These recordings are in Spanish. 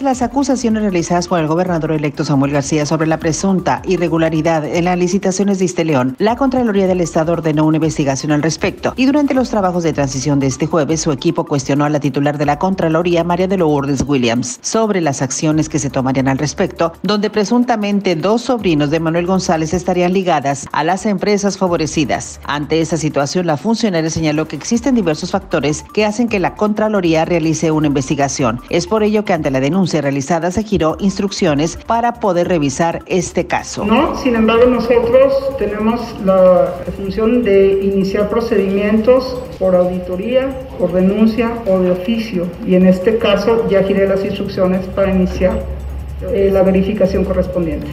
Las acusaciones realizadas por el gobernador electo Samuel García sobre la presunta irregularidad en las licitaciones de Isteleón, la Contraloría del Estado ordenó una investigación al respecto y durante los trabajos de transición de este jueves su equipo cuestionó a la titular de la Contraloría, María de Lourdes Williams, sobre las acciones que se tomarían al respecto, donde presuntamente dos sobrinos de Manuel González estarían ligadas a las empresas favorecidas. Ante esa situación, la funcionaria señaló que existen diversos factores que hacen que la Contraloría realice una investigación. Es por ello que ante la denuncia realizada se giró instrucciones para poder revisar este caso. No, sin embargo nosotros tenemos la función de iniciar procedimientos por auditoría, por denuncia o de oficio y en este caso ya giré las instrucciones para iniciar eh, la verificación correspondiente.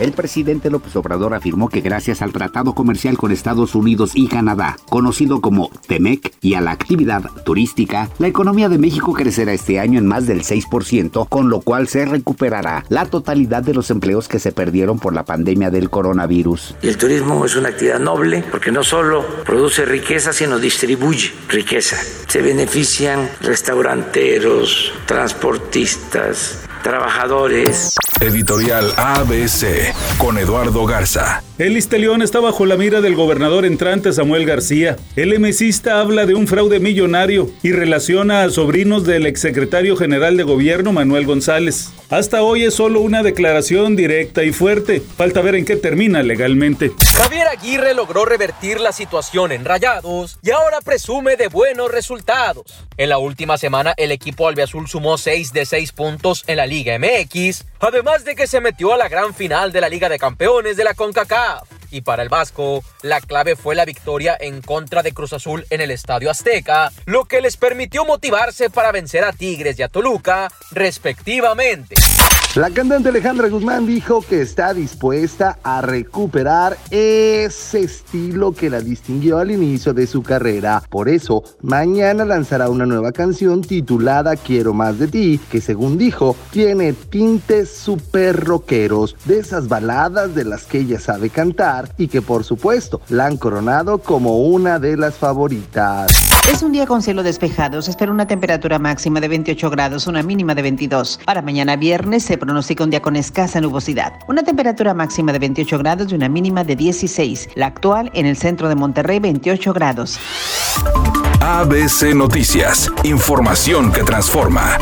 El presidente López Obrador afirmó que gracias al tratado comercial con Estados Unidos y Canadá, conocido como TEMEC, y a la actividad turística, la economía de México crecerá este año en más del 6%, con lo cual se recuperará la totalidad de los empleos que se perdieron por la pandemia del coronavirus. Y el turismo es una actividad noble porque no solo produce riqueza, sino distribuye riqueza. Se benefician restauranteros, transportistas, trabajadores. Editorial ABC con Eduardo Garza. El Istelión está bajo la mira del gobernador entrante Samuel García. El emesista habla de un fraude millonario y relaciona a sobrinos del exsecretario general de gobierno Manuel González. Hasta hoy es solo una declaración directa y fuerte. Falta ver en qué termina legalmente. Javier Aguirre logró revertir la situación en Rayados y ahora presume de buenos resultados. En la última semana el equipo albiazul sumó 6 de 6 puntos en la Liga MX, además de que se metió a la gran final de la Liga de Campeones de la CONCACAF. Y para el Vasco, la clave fue la victoria en contra de Cruz Azul en el Estadio Azteca, lo que les permitió motivarse para vencer a Tigres y a Toluca, respectivamente. La cantante Alejandra Guzmán dijo que está dispuesta a recuperar ese estilo que la distinguió al inicio de su carrera. Por eso, mañana lanzará una nueva canción titulada Quiero más de ti, que según dijo, tiene tintes super rockeros, de esas baladas de las que ella sabe cantar y que por supuesto la han coronado como una de las favoritas. Es un día con cielo despejado. Se espera una temperatura máxima de 28 grados, una mínima de 22. Para mañana viernes se pronostica un día con escasa nubosidad. Una temperatura máxima de 28 grados y una mínima de 16. La actual en el centro de Monterrey, 28 grados. ABC Noticias. Información que transforma.